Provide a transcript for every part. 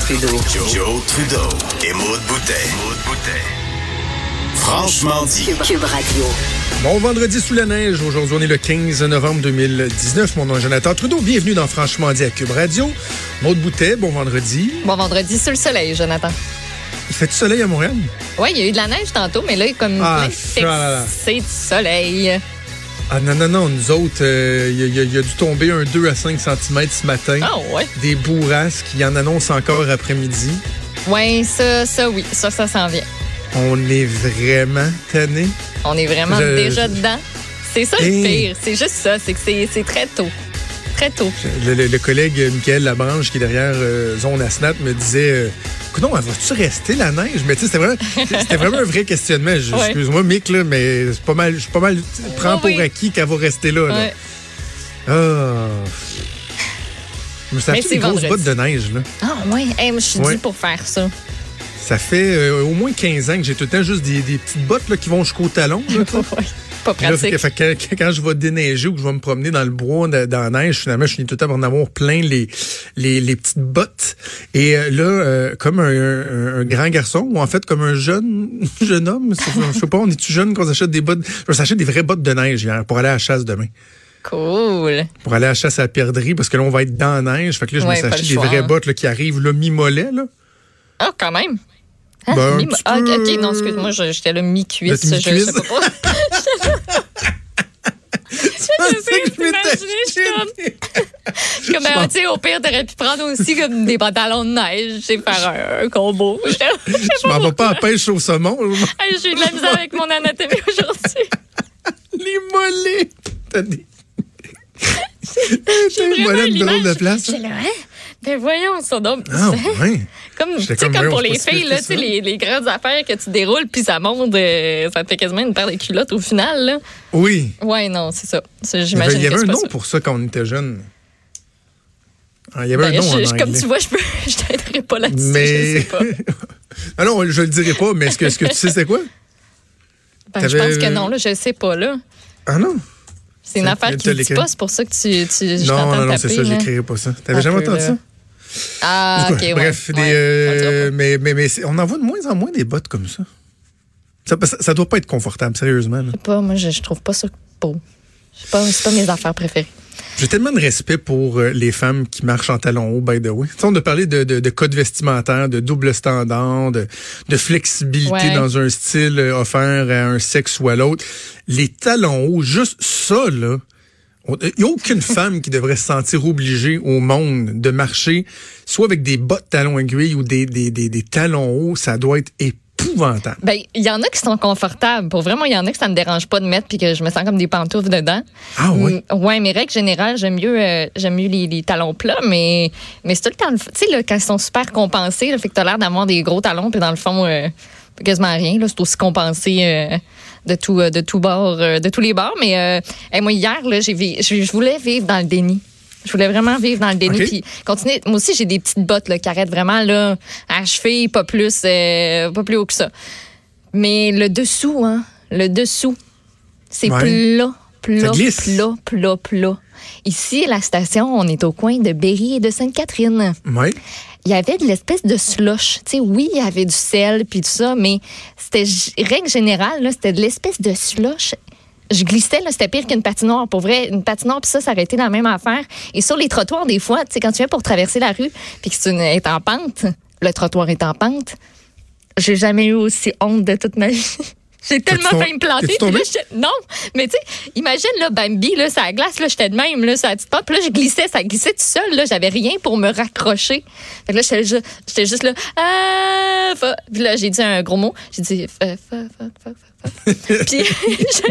Trudeau. Joe, Trudeau et Maude Boutet. Franchement dit. Cube, Cube Radio. Bon vendredi sous la neige. Aujourd'hui, on est le 15 novembre 2019. Mon nom est Jonathan Trudeau. Bienvenue dans Franchement dit à Cube Radio. Maude Boutet, bon vendredi. Bon vendredi sous le soleil, Jonathan. Il fait du soleil à Montréal? Oui, il y a eu de la neige tantôt, mais là, il est comme Ah, plein du soleil. Ah non, non, non. Nous autres, euh, il y, a- il y a dû tomber un 2 à 5 cm ce matin. Ah ouais. Des bourrasques qui en annoncent encore après-midi. Oui, ça, ça, oui, ça, ça s'en vient. On est vraiment tanné. On est vraiment Je- déjà dedans. C'est ça le pire. C'est juste ça, c'est que c'est très tôt. Très tôt. Le, le- le collègue euh, Michael Labranche, qui est derrière euh, Zone Asnat, me disait euh, Non, elle va-tu rester la neige? Mais tu sais, c'était vraiment, c'était vraiment un vrai questionnement. Je- Ouais. Excuse-moi, Mick, là, mais c'est pas mal, je suis pas mal. Prends Oui, pour acquis qu'elle va rester là. là. Ouais. Ah. Fait c'est des grosses vendredi. bottes de neige, là. Ah ouais, Hey, moi, je suis Ouais. dit pour faire ça. Ça fait euh, au moins 15 ans que j'ai tout le temps juste des, des petites bottes là, qui vont jusqu'au talon. là. Pas là, pratique. fait que- fait que quand je vais déneiger ou que je vais me promener dans le bois, dans, dans la neige, finalement, je finis tout le temps par en avoir plein les, les, les petites bottes. Et euh, là, euh, comme un, un- un grand garçon, ou en fait comme un jeune jeune homme, je sais pas, on est-tu jeune qu'on s'achète des bottes? Je s'achète des vraies bottes de neige hier pour aller à la chasse demain. Cool. Pour aller à la chasse à la perdrix, parce que là, on va être dans la neige. Fait que là, je Ouais, me suis des vraies hein. bottes là, qui arrivent là, mi-mollet. Là. Ah, quand même. Ah, Ben, mi- petit ah, ok, non, excuse-moi, j'étais là mi-cuisse. Je, je sais pas. Ah, c'est que je m'étais je suis comme- acheté. Je suis comme, ben, tu sais, au pire, t'aurais pu prendre aussi comme des pantalons de neige, tu sais, faire un, un combo. Je sais Je m'en vais pas à pêche au saumon. Hey, J'ai eu de la misère avec mon anatomie aujourd'hui. Les mollets. T'as des... J'ai une vraiment de drôle de place. Hein? Ben voyons, ça donc. Ah, ouais. Comme, tu sais, comme, pour les filles, là, les, les grandes affaires que tu déroules, puis ça monte, euh, ça te fait quasiment une paire de culottes au final, là. Oui. Ouais, non, c'est ça. C'est- Il y avait, J'imagine il y que avait un nom ça. pour ça quand on était jeune. Ah, il y avait Ben, un nom je- en je- anglais. comme tu vois, je peux, je t'aiderai pas là-dessus, je mais... sais pas. ah non, je le dirai pas, mais est-ce que, est-ce que tu sais c'est quoi? Ben, je pense que non, là, je sais pas, là. Ah non? C'est une affaire qui ne dit pas, c'est pour ça que tu, tu je Non, non, non, c'est ça, j'écrirai pas ça. T'avais jamais entendu là. ça? Ah, ok, ouais. Bref, des, euh, mais, mais, mais on en voit de moins en moins des bottes comme ça. Ça, ça, ça doit pas être confortable, sérieusement. là. Pas, moi, je, je trouve pas ça beau. C'est pas, c'est pas mes affaires préférées. J'ai tellement de respect pour euh, les femmes qui marchent en talons hauts, by the way. Tu sais, on a parlé de, de, de code vestimentaire, de double standard, de, de flexibilité Ouais. dans un style euh, offert à un sexe ou à l'autre. Les talons hauts, juste ça, là. Il n'y a aucune femme qui devrait se sentir obligée au monde de marcher soit avec des bottes talons aiguilles ou des, des, des, des talons hauts. Ça doit être épouvantable. Ben, il y en a qui sont confortables. Pour vraiment, il y en a que ça me dérange pas de mettre puis que je me sens comme des pantoufles dedans. Ah oui? Mm, ouais, mais règle générale, j'aime mieux, euh, j'aime mieux les, les talons plats, mais, mais c'est tout le temps, tu sais, quand ils sont super compensés, là, fait que t'as l'air d'avoir des gros talons, puis dans le fond, euh, quasiment rien, là, c'est aussi compensé, euh, de tout, euh, de tout bord, euh, de tous les bords. Mais, euh, hey, moi, hier, là, j'ai, je, voulais vivre dans le déni. Je voulais vraiment vivre dans le déni. Puis continuer. Moi aussi, j'ai des petites bottes là, qui arrêtent vraiment là, à cheville, pas plus, euh, pas plus haut que ça. Mais le dessous, hein, le dessous, c'est Ouais. plat, plat, plat, plat, plat. Ici, à la station, on est au coin de Berry et de Sainte-Catherine. Oui. Il y avait de l'espèce de slush. Tu sais, oui, il y avait du sel puis tout ça, mais c'était règle générale, c'était de l'espèce de slush. Je glissais, c'était pire qu'une patinoire. Pour vrai, une patinoire, puis ça, ça aurait été la même affaire. Et sur les trottoirs, des fois, tu sais, quand tu viens pour traverser la rue, puis que tu es en pente, le trottoir est en pente, j'ai jamais eu aussi honte de toute ma vie. J'ai tellement failli me planter. Là, j'étais- non, mais tu sais, imagine, là, Bambi, là, ça glace, là, j'étais de même, là, ça petite pop. Là, je glissais, ça glissait tout seul, là, j'avais rien pour me raccrocher. Fait que là, j'étais juste, là, ah, fa- Puis là, j'ai dit un gros mot. J'ai dit, fa, fa, fa, fa, fa, fa. puis, je-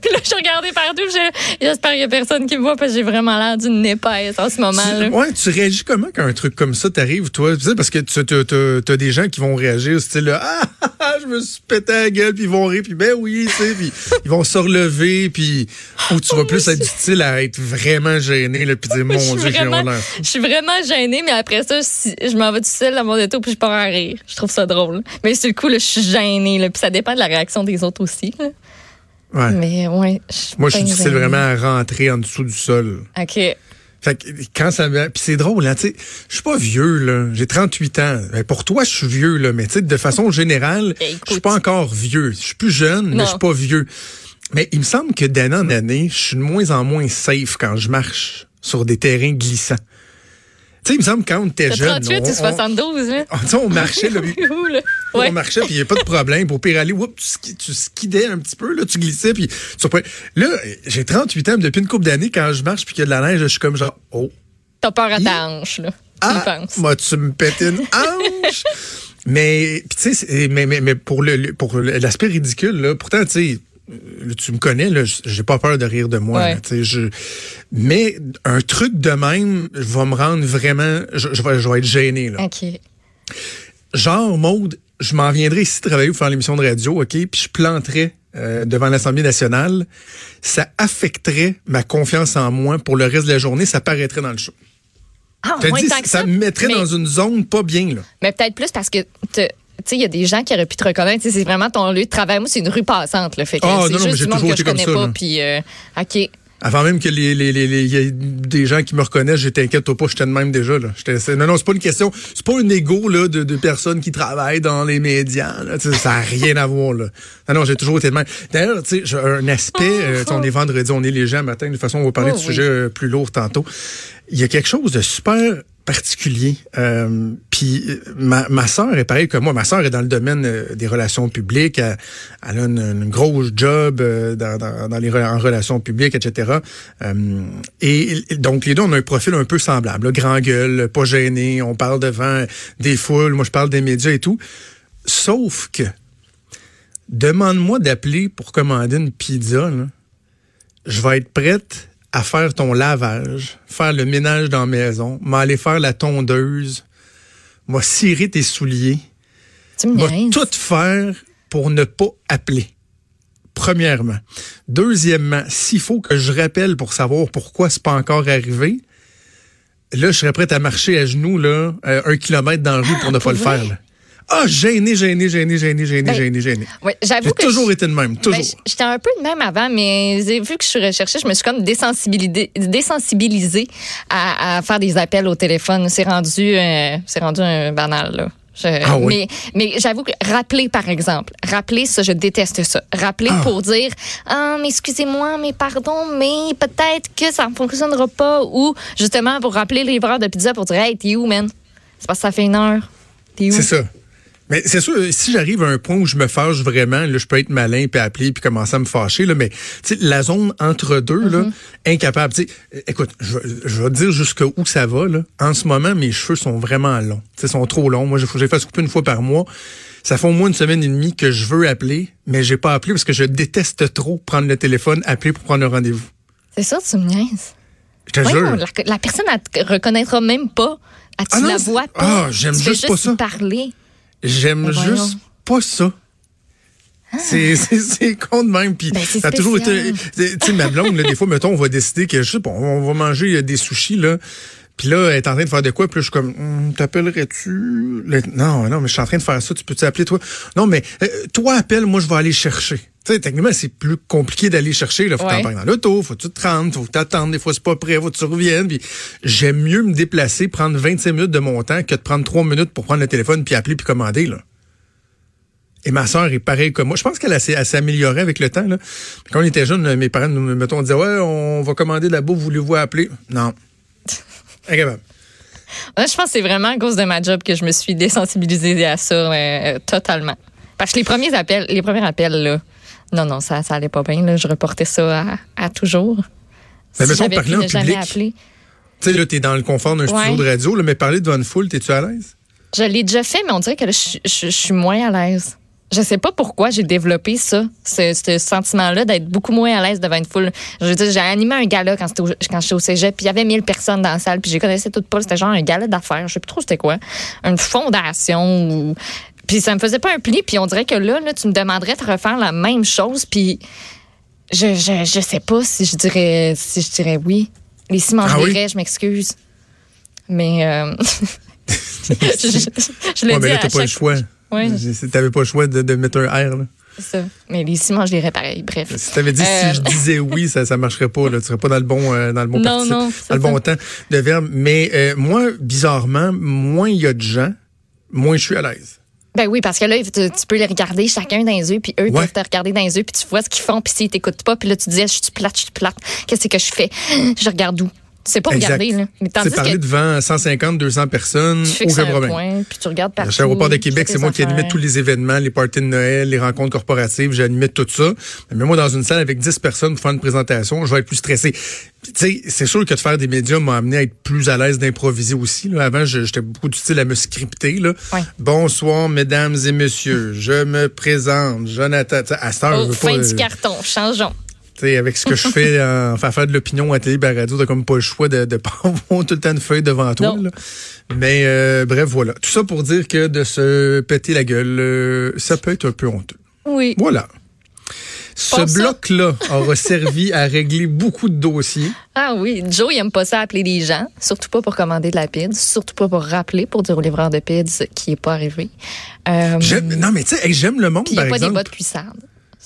puis là, je regardais partout, j'ai- j'espère qu'il y a personne qui me voit parce que j'ai vraiment l'air d'une épaisse en ce moment, là. Tu, ouais, tu réagis comment quand un truc comme ça t'arrive, toi? Parce que tu as, des gens qui vont réagir au style là, ah, ah, ah, je me suis pété la gueule, puis ils vont rire, puis ben oui, tu sais, puis ils vont se relever, puis ou tu vas plus être du style à être vraiment gêné, là, puis dire, Je mon suis Dieu, j'ai l'air. Je suis vraiment gênée, mais après ça, je, je m'en vais tout seul dans mon auto puis je pars à rire. Je trouve ça drôle. Mais sur le coup, là, je suis gênée. Là, puis ça dépend de la réaction des autres aussi. là. Ouais. Mais ouais. je suis Moi, je suis difficile vraiment à rentrer en dessous du sol. OK. Fait que quand ça. Puis c'est drôle, hein, tu sais, je suis pas vieux, là. J'ai 38 ans. Ben, pour toi, je suis vieux, là. Mais tu sais, de façon générale, Ben, je suis pas encore vieux. Je suis plus jeune, mais je suis pas vieux. Mais il me semble que d'année en année, je suis de moins en moins safe quand je marche sur des terrains glissants. Tu sais, il me semble que quand on était jeune, 38 on, ou 72, là. on- on marchait, là, on Ouais. marchait, puis il n'y a pas de problème. Pour pire aller, tu, tu skidais un petit peu, là, tu glissais, puis tu. Là, j'ai 38 ans, mais depuis une couple d'années, quand je marche, puis qu'il y a de la neige, je suis comme genre, oh, T'as peur à ta hanche, là. Ah, moi, tu me pètes une hanche? mais, tu sais, mais, mais, mais pour le, le- pour l'aspect ridicule, là, pourtant, tu sais, tu me connais, là, j'ai pas peur de rire de moi. Ouais. là, je, mais un truc de même va me rendre vraiment, je, je vais, je vais être gêné. Là. OK. Genre, Maude, je m'en viendrai ici travailler pour faire l'émission de radio, OK, puis je planterais euh, devant l'Assemblée nationale. Ça affecterait ma confiance en moi pour le reste de la journée. Ça paraîtrait dans le show. Ah, que ça me mettrait mais, dans une zone pas bien, là. mais peut-être plus parce que il y a des gens qui auraient pu te reconnaître. C'est vraiment ton lieu de travail. Moi, c'est une rue passante. Là, fait que Ah, c'est non, non, mais juste j'ai du monde toujours que je été comme connais ça, pas. Puis, euh, OK. Avant même que les, les, les, les- y ait des gens qui me reconnaissent, j'étais inquiète pas, j'étais de même déjà. Là. Non, non, c'est pas une question, c'est pas un ego là, de, de personnes qui travaillent dans les médias. Là, ça n'a rien à voir. Là. Non, non, j'ai toujours été de même. D'ailleurs, tu sais, j'ai un aspect, euh, tu sais, on est vendredi, on est léger matin, de toute façon, on va parler Oh, de oui. sujets euh, plus lourds tantôt. Il y a quelque chose de super particulier. Euh, Puis euh, ma, ma sœur est pareille que moi. Ma sœur est dans le domaine euh, des relations publiques. Elle, elle a une, une grosse job euh, dans, dans, dans les en relations publiques, etc. Et, et donc les deux, on a un profil un peu semblable. là. grand gueule, pas gêné. On parle devant des foules. Moi, je parle des médias et tout. Sauf que demande-moi d'appeler pour commander une pizza. Là. Je vais être prête à faire ton lavage, faire le ménage dans la maison, m'aller faire la tondeuse, m'a cirer tes souliers, m'a tout faire pour ne pas appeler. Premièrement. Deuxièmement, s'il faut que je rappelle pour savoir pourquoi c'est pas encore arrivé, là, je serais prête à marcher à genoux, là, euh, un kilomètre dans la rue pour ne pas le faire. là. Ah, gêné, gêné, gêné, gêné, gêné, Ben, gêné, gêné. Ouais, j'avoue J'ai que toujours je- été de même, toujours. Ben, j- J'étais un peu de même avant, mais vu que je suis recherchée, je me suis comme désensibilisée, désensibilisée à, à faire des appels au téléphone. C'est rendu, euh, c'est rendu un banal, là. Je- Ah oui. Mais, mais j'avoue que rappeler, par exemple, rappeler, ça, je déteste ça. Rappeler Ah. pour dire, ah, mais excusez-moi, mais pardon, mais peut-être que ça ne fonctionnera pas. Ou justement, pour rappeler le livreur de pizza pour dire, hey, t'es où, man? C'est parce que ça fait une heure. T'es où? C'est ça. Mais c'est sûr, si j'arrive à un point où je me fâche vraiment, là, je peux être malin puis appeler puis commencer à me fâcher. Là, mais la zone entre deux, là, incapable. Tu sais, euh, écoute, je, je vais te dire jusqu'où ça va. Là. En ce moment, mes cheveux sont vraiment longs. Tu sais, Ils sont trop longs. Moi, j'ai fait se couper une fois par mois. Ça fait au moins une semaine et demie que je veux appeler, mais j'ai pas appelé parce que je déteste trop prendre le téléphone, appeler pour prendre un rendez-vous. C'est ça, tu me niaises. Je te jure. la, la personne, te reconnaîtra même pas. Elle, tu Ah non, la vois pas. Ah, j'aime juste pas ça. parler. J'aime Ben juste pas ça. C'est c'est- c'est con de même. Puis Ben, c'est ça a toujours été. Tu sais, ma blonde, là, des fois, mettons, on va décider que, je sais pas, on va manger des sushis, là. Puis là, elle est en train de faire de quoi? Puis là, je suis comme, Hum, t'appellerais-tu? Non, non, mais je suis en train de faire ça. Tu peux-tu appeler toi? Non, mais euh, toi, appelle, moi, je vais aller chercher. Tu sais, techniquement, c'est plus compliqué d'aller chercher. Là. Faut que Ouais. parles dans l'auto, faut que tu te rendes, faut que t'attendes. Des fois, c'est pas prêt, faut que tu reviennes. Puis j'aime mieux me déplacer, prendre 25 minutes de mon temps que de prendre 3 minutes pour prendre le téléphone puis appeler puis commander, là. Et ma sœur est pareille comme moi. Je pense qu'elle s'est améliorée avec le temps. Là. Quand on était jeunes, mes parents nous mettons, disaient Ouais, on va commander de la bouffe, voulez-vous appeler? Non. Incapable. Je pense que c'est vraiment à cause de ma job que je me suis désensibilisée à ça euh, totalement. Parce que les premiers appels, les premiers appels, là, non, non, ça, ça allait pas bien. Là, je reportais ça à, à toujours. Mais Si mettons, parler en public. Tu sais, là, t'es dans le confort d'un Ouais. studio de radio, là, mais parler devant une foule, t'es-tu à l'aise? Je l'ai déjà fait, mais on dirait que là, je, je- je suis moins à l'aise. Je sais pas pourquoi j'ai développé ça, ce, ce sentiment-là d'être beaucoup moins à l'aise devant une foule. Je veux dire, j'ai animé un gala quand, c'était au- quand j'étais au cégep, puis il y avait 1000 personnes dans la salle, puis je connaissais toutes pas. C'était genre un gala d'affaires, je sais plus trop c'était quoi. Une fondation ou... Puis ça me faisait pas un pli, puis on dirait que là, là, tu me demanderais de refaire la même chose, puis je, je, je sais pas si je dirais si je dirais oui. Les ciments Ah oui? je m'excuse. Mais... euh, je, je- je Ouais, dis mais là, t'as pas le choix. Ouais. T'avais pas le choix de, de mettre un R, là. Ça. Mais les ciments, je dirais pareil. Bref. Si t'avais dit Euh, si je disais oui, ça ça marcherait pas. Là. Tu serais pas dans le bon euh, dans le bon Non, non, dans le bon temps de verbe. Mais euh, moi, bizarrement, moins il y a de gens, moins je suis à l'aise. Ben oui, parce que là, tu, tu peux les regarder chacun dans les yeux, puis eux Ouais. peuvent te regarder dans les yeux, puis tu vois ce qu'ils font, puis s'ils t'écoutent pas, puis là, tu disais, je suis plate, je suis plate, qu'est-ce que je fais? Je regarde où? C'est pas Exact. regarder, là. Mais C'est parler que devant 150, 200 personnes, tu aucun un problème. point, puis tu regardes partout. Chez Aéroport de Québec, c'est moi qui animais tous les événements, les parties de Noël, les rencontres corporatives, j'animais tout ça. Mais moi, dans une salle avec 10 personnes pour faire une présentation, je vais être plus stressé. Puis, Tu sais, c'est sûr que de faire des médias m'a amené à être plus à l'aise d'improviser aussi. Là. Avant, j'étais beaucoup du style à me scripter. Là. Ouais. Bonsoir, mesdames et messieurs. Je me présente, Jonathan. À cette heure, Oh, fin pas, du euh, carton, changeons. Tu sais, avec ce que je fais en enfin, faire de l'opinion à télé, à radio, t'as comme pas le choix de, de pas avoir tout le temps une feuille devant toi. Là. Mais euh, bref, voilà. Tout ça pour dire que de se péter la gueule, euh, ça peut être un peu honteux. Oui. Voilà. Ce bloc-là aura servi à régler beaucoup de dossiers. Ah oui, Joe, il aime pas ça appeler les gens, surtout pas pour commander de la pizza, surtout pas pour rappeler pour dire au livreur de pizza qui est pas arrivé. Euh, non, mais tu sais, hey, j'aime le monde, il y a par pas des bottes.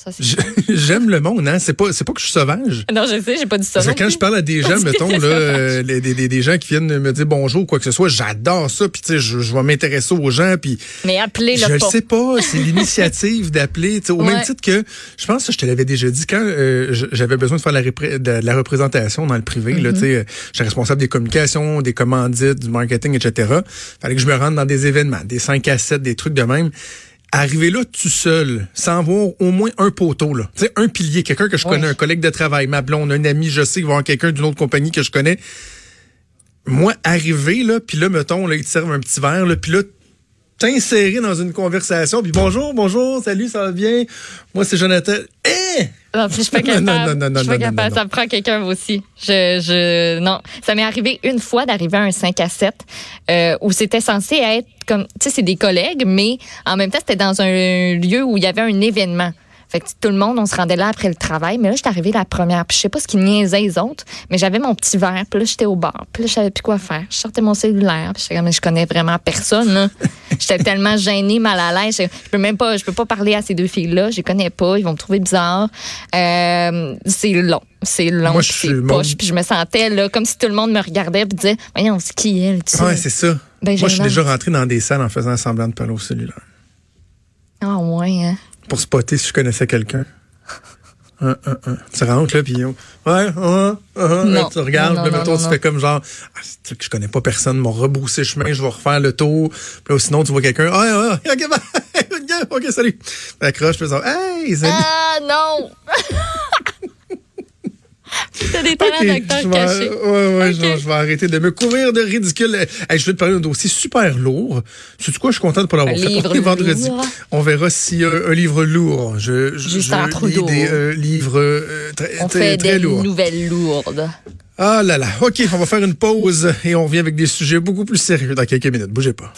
J'aime le monde, hein. C'est pas, c'est pas que je suis sauvage. Non, je sais, j'ai pas dit ça. Parce que non quand je parle à des gens, mettons, là, euh, les- des, des- gens qui viennent me dire bonjour ou quoi que ce soit, j'adore ça. Puis, tu sais, je, je vais m'intéresser aux gens. Puis, Mais appelez je le le pas. sais pas. C'est l'initiative d'appeler. tu sais, Au même titre que, je pense que je te l'avais déjà dit, quand euh, je- j'avais besoin de faire la, de la représentation dans le privé, là, tu Mm-hmm. sais, euh, j'étais responsable des communications, des commandites, du marketing, etc. Fallait que je me rende dans des événements, des 5 à 7, des trucs de même. Arriver là tout seul, sans voir au moins un poteau, là. Tu sais, un pilier, quelqu'un que je Ouais. connais, un collègue de travail, ma blonde, un ami, je sais qu'il va y avoir quelqu'un d'une autre compagnie que je connais. Moi, arriver, là, puis là, mettons, là, ils te servent un petit verre, là, puis là, t'insérer dans une conversation, puis bonjour, bonjour, salut, ça va bien? Moi, c'est Jonathan. Eh! Non, puis je suis pas Non, capable. non, non, non, je suis pas non, non, capable. non. Ça me prend quelqu'un aussi. Je, je, non. Ça m'est arrivé une fois d'arriver à un 5 à 7 euh, où c'était censé être comme, tu sais, c'est des collègues, mais en même temps, c'était dans un lieu où il y avait un événement. Fait que tout le monde, on se rendait là après le travail. Mais là, j'étais arrivée la première. Puis je sais pas ce qui niaisait les autres, mais j'avais mon petit verre. Puis là, j'étais au bar. Puis là, je savais plus quoi faire. Je sortais mon cellulaire. Puis comme, mais je connais vraiment personne. J'étais tellement gênée, mal à l'aise. Je, peux même pas, je peux pas parler à ces deux filles-là. Je les connais pas. Ils vont me trouver bizarre. Euh, c'est long. C'est long. C'est poche. Puis je me sentais là, comme si tout le monde me regardait. Puis disait, voyons, c'est qui elle? c'est ça. Ben, Moi, je suis déjà rentré dans des salles en faisant semblant de parler au cellulaire. Ah ouais. Hein? Pour spotter si je connaissais quelqu'un. Un, un, un. Tu rentres là, puis ouais, un, un, Non. tu regardes, Non, là, non, mettons, non, tu fais comme genre, ah, que je connais pas personne, m'ont rebroussé chemin, je vais refaire le tour. Puis là, sinon, tu vois quelqu'un, ah, ah, ok, bye. ok, salut. Accroche, ça, hey, salut. Ah non! T'as des talents Ok, d'acteur je vais- cachés. Ouais, ouais, Ok. je, vais- je vais arrêter de me couvrir de ridicule. Hey, je vais te parler d'un dossier super lourd. Tu sais quoi, je suis content de pas l'avoir fait. est vendredi. lourd. On verra si euh, un livre lourd. Je, je, Justin je lis des euh, livres euh, très, On très, fait très des lourds. nouvelles lourdes. Ah là là. OK, on va faire une pause et on revient avec des sujets beaucoup plus sérieux dans quelques minutes. Bougez pas.